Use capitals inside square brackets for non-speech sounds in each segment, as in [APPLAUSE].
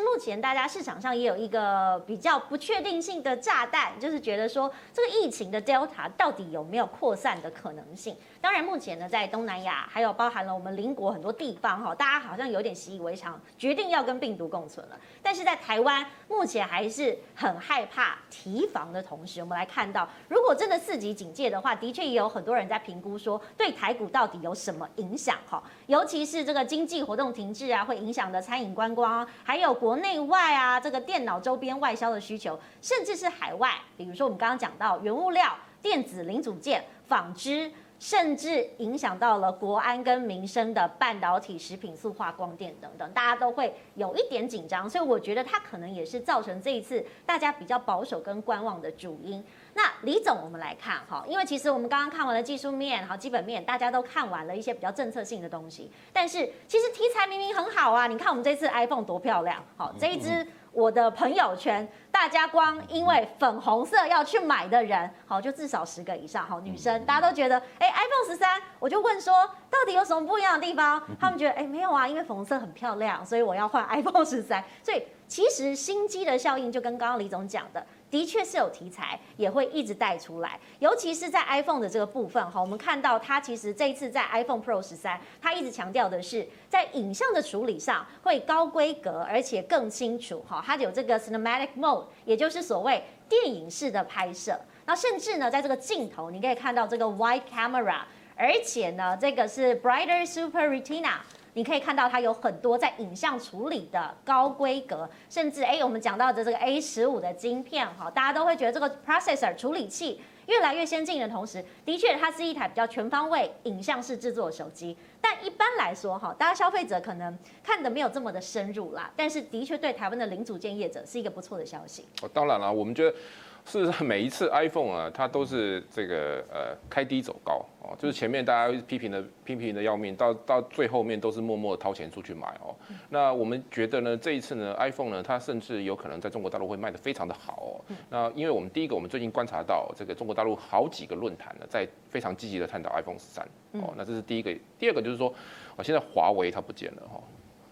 目前大家市场上也有一个比较不确定性的炸弹，就是觉得说这个疫情的 Delta 到底有没有扩散的可能性？当然，目前呢，在东南亚还有包含了我们邻国很多地方哈，大家好像有点习以为常，决定要跟病毒共存了。但是在台湾，目前还是很害怕提防的同时，我们来看到，如果真的四级警戒的话，的确也有很多人在评估说，对台股到底有什么影响哈？[LAUGHS] 尤其是这个经济活动停滞啊，会影响的餐饮观光，还有国内外啊这个电脑周边外销的需求，甚至是海外，比如说我们刚刚讲到原物料、电子零组件、纺织。甚至影响到了国安跟民生的半导体、食品、塑化、光电等等，大家都会有一点紧张，所以我觉得它可能也是造成这一次大家比较保守跟观望的主因。那李总，我们来看哈，因为其实我们刚刚看完了技术面、好基本面，大家都看完了一些比较政策性的东西，但是其实题材明明很好啊，你看我们这次 iPhone 多漂亮，好这一支。我的朋友圈，大家光因为粉红色要去买的人，好，就至少十个以上，好，女生，大家都觉得，哎，iPhone 十三，我就问说，到底有什么不一样的地方？他们觉得，哎，没有啊，因为粉红色很漂亮，所以我要换 [LAUGHS] iPhone 十三。所以其实新机的效应，就跟刚刚李总讲的。的确是有题材，也会一直带出来，尤其是在 iPhone 的这个部分哈，我们看到它其实这一次在 iPhone Pro 十三，它一直强调的是在影像的处理上会高规格，而且更清楚哈，它有这个 Cinematic Mode，也就是所谓电影式的拍摄，那甚至呢，在这个镜头你可以看到这个 Wide Camera，而且呢，这个是 Brighter Super Retina。你可以看到它有很多在影像处理的高规格，甚至哎，我们讲到的这个 A 十五的晶片哈，大家都会觉得这个 processor 处理器越来越先进的同时，的确它是一台比较全方位影像式制作的手机。但一般来说哈，大家消费者可能看得没有这么的深入啦，但是的确对台湾的零组件业者是一个不错的消息。哦，当然了，我们觉得。事实上，每一次 iPhone 啊，它都是这个呃开低走高哦，就是前面大家批评的批评的要命，到到最后面都是默默的掏钱出去买哦。那我们觉得呢，这一次呢，iPhone 呢，它甚至有可能在中国大陆会卖得非常的好哦。那因为我们第一个，我们最近观察到这个中国大陆好几个论坛呢，在非常积极的探讨 iPhone 十三哦。那这是第一个，第二个就是说，哦，现在华为它不见了哈。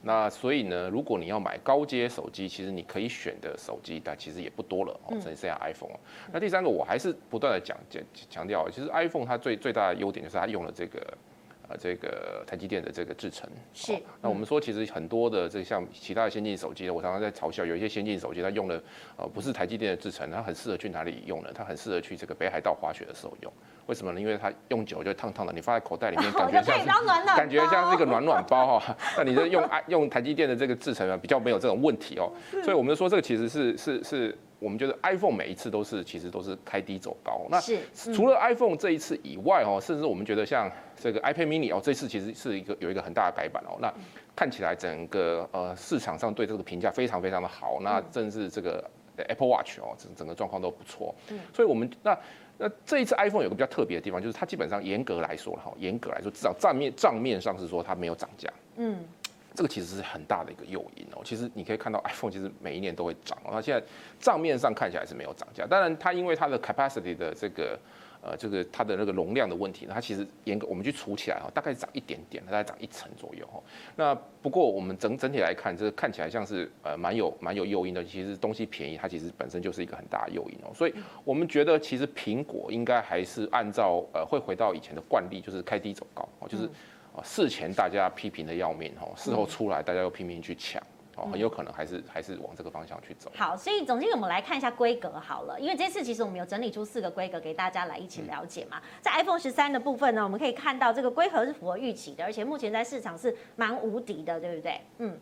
那所以呢，如果你要买高阶手机，其实你可以选的手机，但其实也不多了哦，只剩下 iPhone 了。那第三个，我还是不断的讲讲强调，其实 iPhone 它最最大的优点就是它用了这个。呃，这个台积电的这个制程是。那我们说，其实很多的这像其他的先进手机呢，我常常在嘲笑，有一些先进手机它用的呃不是台积电的制程，它很适合去哪里用呢？它很适合去这个北海道滑雪的时候用。为什么呢？因为它用久就烫烫的，你放在口袋里面 [LAUGHS] 感觉像是感觉像是一个暖暖包哈。[LAUGHS] 那你这用用台积电的这个制程啊，比较没有这种问题哦。所以我们就说这个其实是是是。我们觉得 iPhone 每一次都是其实都是开低走高。那除了 iPhone 这一次以外哦，甚至我们觉得像这个 iPad Mini 哦，这次其实是一个有一个很大的改版哦。那看起来整个呃市场上对这个评价非常非常的好。那甚至这个 Apple Watch 哦，整整个状况都不错。所以我们那那这一次 iPhone 有个比较特别的地方，就是它基本上严格来说哈，严格来说至少账面账面上是说它没有涨价。嗯。这个其实是很大的一个诱因哦。其实你可以看到，iPhone 其实每一年都会涨哦。它现在账面上看起来是没有涨价，当然它因为它的 capacity 的这个呃这个它的那个容量的问题呢，它其实严格我们去除起来哈，大概涨一点点，大概涨一成左右哈。那不过我们整整体来看，这个看起来像是呃蛮有蛮有诱因的。其实东西便宜，它其实本身就是一个很大的诱因哦。所以我们觉得其实苹果应该还是按照呃会回到以前的惯例，就是开低走高哦，就是。事前大家批评的要命哦，事后出来大家又拼命去抢哦，很有可能还是还是往这个方向去走。好，所以总经理，我们来看一下规格好了，因为这次其实我们有整理出四个规格给大家来一起了解嘛。在 iPhone 十三的部分呢，我们可以看到这个规格是符合预期的，而且目前在市场是蛮无敌的，对不对？嗯，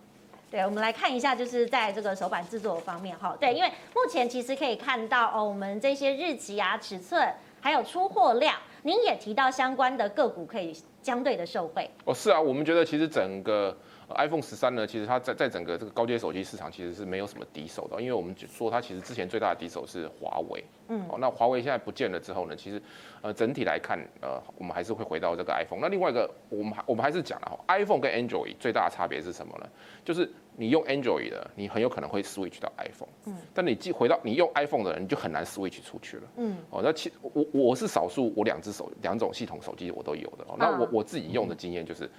对，我们来看一下，就是在这个手板制作方面哈，对，因为目前其实可以看到哦，我们这些日期啊、尺寸还有出货量，您也提到相关的个股可以。相对的受惠哦，是啊，我们觉得其实整个 iPhone 十三呢，其实它在在整个这个高阶手机市场其实是没有什么敌手的，因为我们说它其实之前最大的敌手是华为，嗯，哦，那华为现在不见了之后呢，其实呃整体来看，呃，我们还是会回到这个 iPhone。那另外一个，我们还我们还是讲了，iPhone 跟 Android 最大的差别是什么呢？就是你用 Android 的，你很有可能会 switch 到 iPhone，嗯，但你既回到你用 iPhone 的人，你就很难 switch 出去了，嗯，哦，那其我我是少数，我两只手两种系统手机我都有的，哦，那我我自己用的经验就是。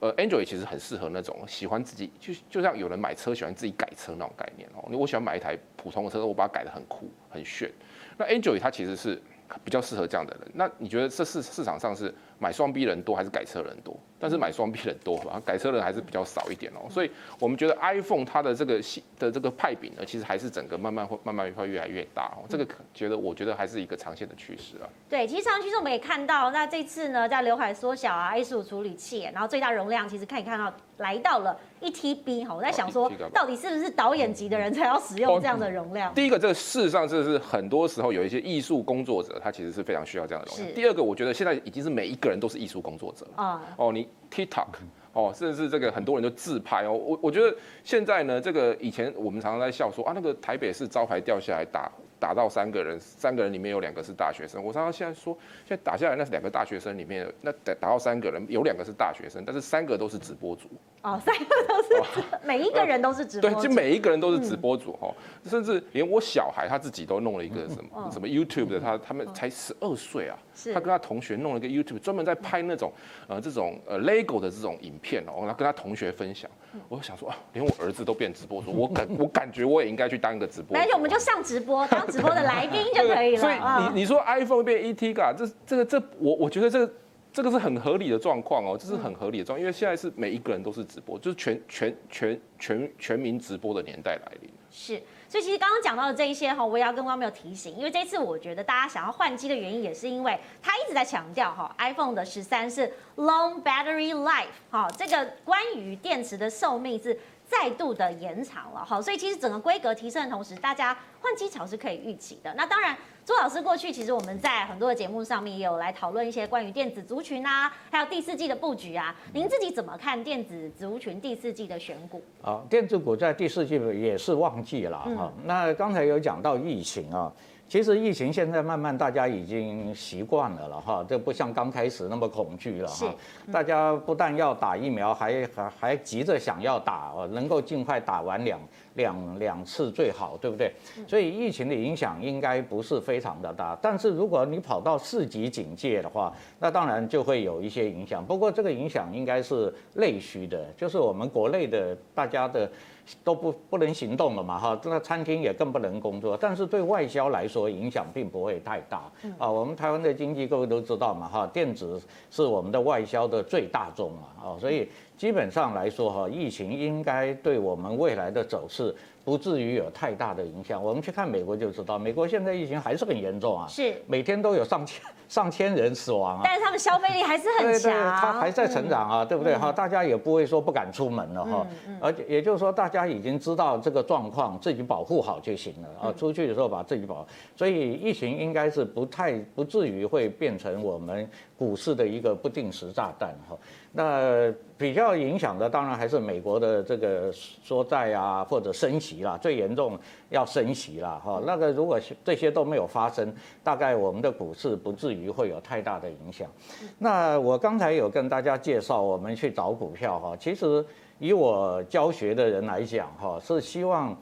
呃，Android 其实很适合那种喜欢自己，就就像有人买车喜欢自己改车那种概念哦。我喜欢买一台普通的车，我把它改得很酷很炫。那 Android 它其实是比较适合这样的人。那你觉得这市市场上是买双 B 人多还是改车人多？但是买双 B 人多吧，改车人还是比较少一点哦。所以我们觉得 iPhone 它的这个系的这个派饼呢，其实还是整个慢慢会慢慢会越来越大哦。这个可觉得我觉得还是一个长线的趋势啊。对，其实长期我们也看到，那这次呢，在刘海缩小啊，A15 处理器，然后最大容量其实可以看到来到了一 TB 哈。我在想说，到底是不是导演级的人才要使用这样的容量？第一个，这个事实上这是很多时候有一些艺术工作者，他其实是非常需要这样的容量。第二个，我觉得现在已经是每一个人都是艺术工作者啊。哦，你。TikTok 哦，甚至是这个很多人都自拍哦。我我觉得现在呢，这个以前我们常常在笑说啊，那个台北市招牌掉下来打打到三个人，三个人里面有两个是大学生。我常常现在说，现在打下来那是两个大学生里面，那打打到三个人有两个是大学生，但是三个都是直播主。哦，三个都是、哦，每一个人都是直播主。对，就每一个人都是直播主哈、嗯，甚至连我小孩他自己都弄了一个什么、嗯、什么 YouTube 的，他他们才十二岁啊，他跟他同学弄了一个 YouTube，专门在拍那种呃这种呃 Lego 的这种影片哦，然后跟他同学分享。我想说啊，连我儿子都变直播主，我感我感觉我也应该去当一个直播。而且我们就上直播，当直播的来宾就可以了。所以你你说 iPhone 变 ET 嘎这这个这我我觉得这个。这个是很合理的状况哦，这是很合理的状况，因为现在是每一个人都是直播，就是全全全全全民直播的年代来临。是，所以其实刚刚讲到的这一些哈，我也要跟观众朋友提醒，因为这次我觉得大家想要换机的原因，也是因为他一直在强调哈，iPhone 的十三是 long battery life，哈，这个关于电池的寿命是。再度的延长了哈，所以其实整个规格提升的同时，大家换机潮是可以预期的。那当然，朱老师过去其实我们在很多的节目上面也有来讨论一些关于电子族群啊，还有第四季的布局啊。您自己怎么看电子族群第四季的选股？啊，电子股在第四季也是旺季了哈。那刚才有讲到疫情啊。其实疫情现在慢慢大家已经习惯了了哈，这不像刚开始那么恐惧了哈。大家不但要打疫苗，还还还急着想要打，能够尽快打完两两两次最好，对不对？所以疫情的影响应该不是非常的大。但是如果你跑到四级警戒的话，那当然就会有一些影响。不过这个影响应该是内需的，就是我们国内的大家的。都不不能行动了嘛哈，这个餐厅也更不能工作，但是对外销来说影响并不会太大啊。我们台湾的经济各位都知道嘛哈，电子是我们的外销的最大宗嘛啊，所以基本上来说哈，疫情应该对我们未来的走势。不至于有太大的影响。我们去看美国就知道，美国现在疫情还是很严重啊，是每天都有上千上千人死亡啊。但是他们消费力还是很强，对对，他还在成长啊，嗯、对不对？哈、嗯，大家也不会说不敢出门了哈。而、嗯、且、嗯、也就是说，大家已经知道这个状况，自己保护好就行了啊。出去的时候把自己保，所以疫情应该是不太不至于会变成我们股市的一个不定时炸弹哈。那比较影响的当然还是美国的这个缩债啊，或者升息啦，最严重要升息啦哈。那个如果这些都没有发生，大概我们的股市不至于会有太大的影响。那我刚才有跟大家介绍，我们去找股票哈，其实以我教学的人来讲哈，是希望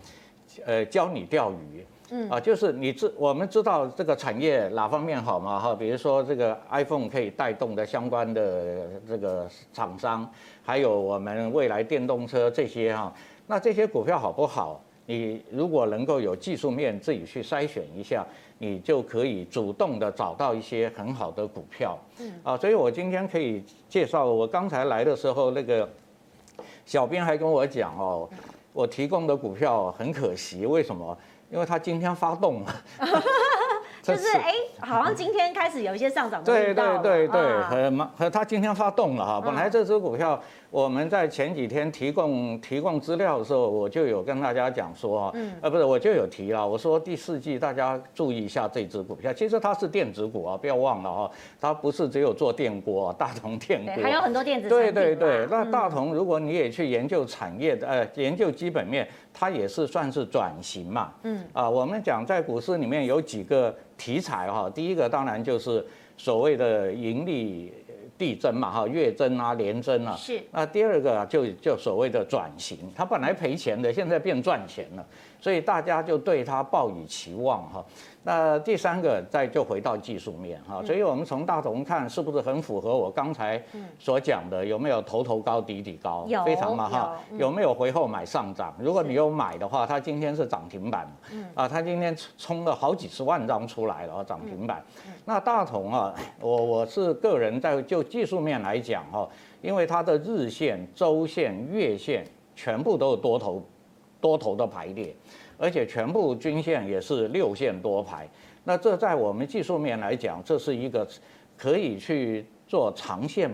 呃教你钓鱼。嗯啊，就是你知我们知道这个产业哪方面好嘛哈？比如说这个 iPhone 可以带动的相关的这个厂商，还有我们未来电动车这些哈，那这些股票好不好？你如果能够有技术面自己去筛选一下，你就可以主动的找到一些很好的股票。嗯啊，所以我今天可以介绍，我刚才来的时候那个小编还跟我讲哦，我提供的股票很可惜，为什么？因为它今天发动了，[LAUGHS] 就是哎，好像今天开始有一些上涨的。对对对对，和和它今天发动了哈，本来这只股票。我们在前几天提供提供资料的时候，我就有跟大家讲说啊，呃，不是，我就有提了，我说第四季大家注意一下这只股票，其实它是电子股啊，不要忘了哈，它不是只有做电锅，大同电锅还有很多电子。对对对，那大同如果你也去研究产业的，呃，研究基本面，它也是算是转型嘛。嗯。啊，我们讲在股市里面有几个题材哈，第一个当然就是所谓的盈利。递增嘛哈，月增啊，年增啊，是。那第二个就就所谓的转型，它本来赔钱的，现在变赚钱了。所以大家就对它抱以期望哈。那第三个再就回到技术面哈，所以我们从大同看是不是很符合我刚才所讲的，有没有头头高底底高，有非常嘛哈，有没有回后买上涨？如果你有买的话，它今天是涨停板，啊，它今天冲了好几十万张出来了涨停板。那大同啊，我我是个人在就技术面来讲哈，因为它的日线、周线、月线全部都有多头多头的排列。而且全部均线也是六线多排，那这在我们技术面来讲，这是一个可以去做长线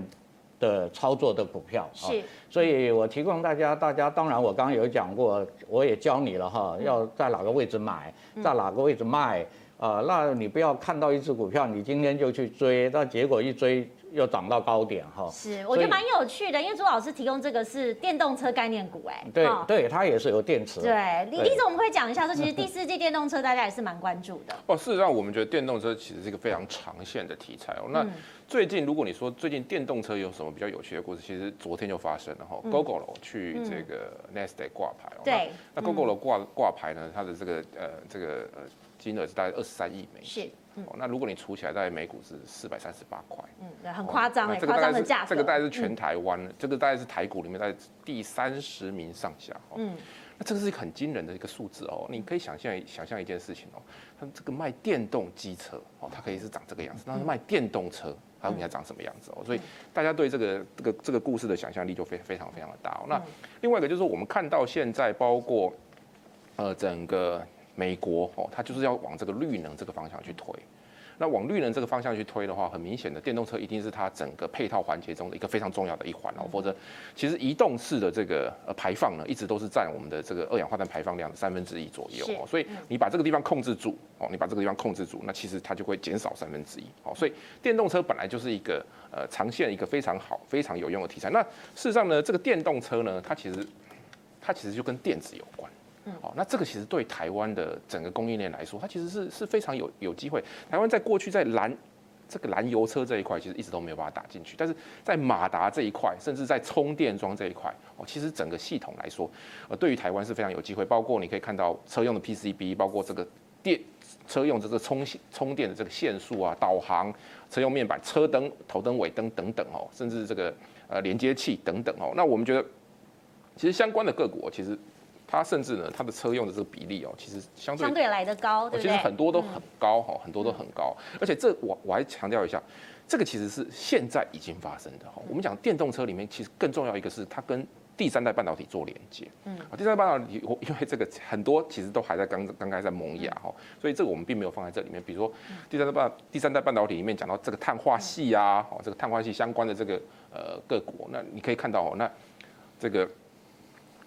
的操作的股票。是，所以我提供大家，大家当然我刚刚有讲过，我也教你了哈，要在哪个位置买，在哪个位置卖啊？那你不要看到一只股票，你今天就去追，那结果一追。又涨到高点哈，是，我觉得蛮有趣的，因为朱老师提供这个是电动车概念股，哎，对对，它也是有电池。对，李李总，我们可以讲一下，说其实 [LAUGHS] 第四季电动车大家也是蛮关注的。哦，事实上，我们觉得电动车其实是一个非常长线的题材哦。那最近，如果你说最近电动车有什么比较有趣的故事，其实昨天就发生了哈，Gogoro 去这个 Nasdaq 挂牌哦。对。那 Gogoro 挂挂牌呢，它的这个呃这个呃金额是大概二十三亿美金。是。哦，那如果你除起来，大概每股是四百三十八块，嗯，很夸张哎，夸张的价格。这个大概是全台湾，嗯、这个大概是台股里面在第三十名上下，嗯，那这个是一个很惊人的一个数字哦。你可以想象想象一件事情哦，它这个卖电动机车哦，它可以是长这个样子，那卖电动车它应该长什么样子哦？所以大家对这个这个这个故事的想象力就非非常非常的大哦。那另外一个就是我们看到现在包括呃整个。美国哦，它就是要往这个绿能这个方向去推。那往绿能这个方向去推的话，很明显的，电动车一定是它整个配套环节中的一个非常重要的一环哦。否则，其实移动式的这个呃排放呢，一直都是占我们的这个二氧化碳排放量的三分之一左右哦。所以你把这个地方控制住哦，你把这个地方控制住，那其实它就会减少三分之一哦。所以电动车本来就是一个呃长线一个非常好、非常有用的题材。那事实上呢，这个电动车呢，它其实它其实就跟电子有关。嗯，好，那这个其实对台湾的整个供应链来说，它其实是是非常有有机会。台湾在过去在燃这个燃油车这一块，其实一直都没有办法打进去，但是在马达这一块，甚至在充电桩这一块，哦，其实整个系统来说，呃，对于台湾是非常有机会。包括你可以看到车用的 PCB，包括这个电车用这个充充电的这个线束啊，导航、车用面板、车灯、头灯、尾灯等等哦，甚至这个呃连接器等等哦。那我们觉得，其实相关的个股其实。它甚至呢，它的车用的这个比例哦，其实相对相对来的高？其实很多都很高哈，很多都很高。而且这我我还强调一下，这个其实是现在已经发生的哈。我们讲电动车里面，其实更重要一个是它跟第三代半导体做连接。嗯，第三代半导体，因为这个很多其实都还在刚刚刚在萌芽哈，所以这个我们并没有放在这里面。比如说第三代半第三代半导体里面讲到这个碳化系啊，哦，这个碳化系相关的这个呃个股，那你可以看到哦，那这个。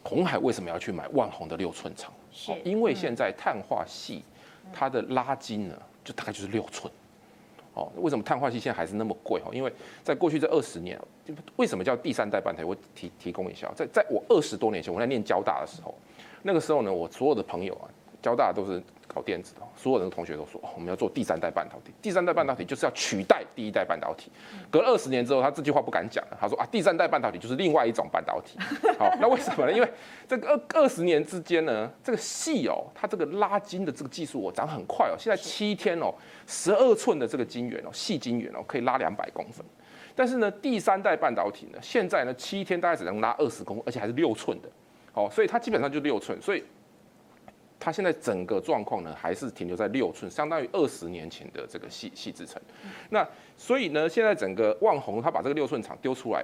鸿海为什么要去买万宏的六寸厂？是，因为现在碳化系它的拉筋呢，就大概就是六寸。哦，为什么碳化系现在还是那么贵？哦，因为在过去这二十年，为什么叫第三代半导体？我提提供一下，在在我二十多年前，我在念交大的时候，那个时候呢，我所有的朋友啊，交大都是。搞电子的，所有人的同学都说，我们要做第三代半导体。第三代半导体就是要取代第一代半导体。隔二十年之后，他这句话不敢讲了。他说啊，第三代半导体就是另外一种半导体。好，那为什么呢？因为这个二二十年之间呢，这个细哦，它这个拉筋的这个技术哦，涨很快哦。现在七天哦，十二寸的这个晶圆哦，细晶圆哦，可以拉两百公分。但是呢，第三代半导体呢，现在呢，七天大概只能拉二十公，而且还是六寸的。好，所以它基本上就六寸，所以。它现在整个状况呢，还是停留在六寸，相当于二十年前的这个细细制程。那所以呢，现在整个旺宏他把这个六寸厂丢出来，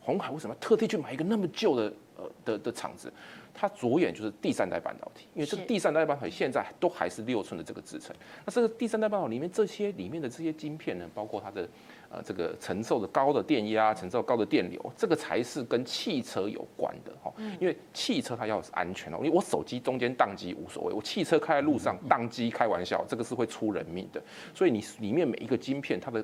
鸿海为什么特地去买一个那么旧的呃的的厂子？它着眼就是第三代半导体，因为这个第三代半导体现在都还是六寸的这个制程。那这个第三代半导体里面这些里面的这些晶片呢，包括它的。呃，这个承受的高的电压，承受高的电流，这个才是跟汽车有关的哈。因为汽车它要是安全哦，因为我手机中间宕机无所谓，我汽车开在路上宕机开玩笑，这个是会出人命的。所以你里面每一个晶片，它的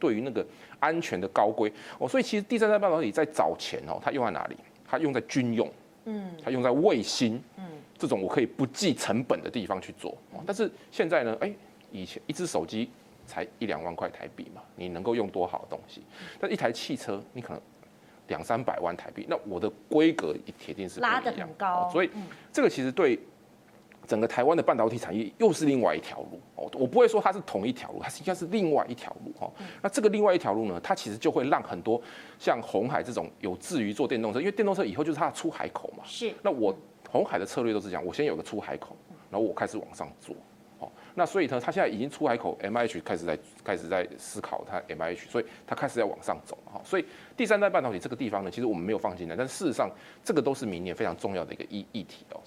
对于那个安全的高规哦，所以其实第三代半导体在早前哦，它用在哪里？它用在军用，嗯，它用在卫星，嗯，这种我可以不计成本的地方去做。但是现在呢，哎，以前一只手机。才一两万块台币嘛，你能够用多好的东西？但一台汽车你可能两三百万台币，那我的规格铁定是拉得很高，所以这个其实对整个台湾的半导体产业又是另外一条路哦，我不会说它是同一条路，它应该是另外一条路哈。那这个另外一条路呢，它其实就会让很多像红海这种有志于做电动车，因为电动车以后就是它的出海口嘛。是。那我红海的策略都是这样，我先有个出海口，然后我开始往上做。好，那所以呢，它现在已经出海口，MIH 开始在开始在思考它 MIH，所以它开始在往上走哈。所以第三代半导体这个地方呢，其实我们没有放进来，但事实上这个都是明年非常重要的一个议议题哦。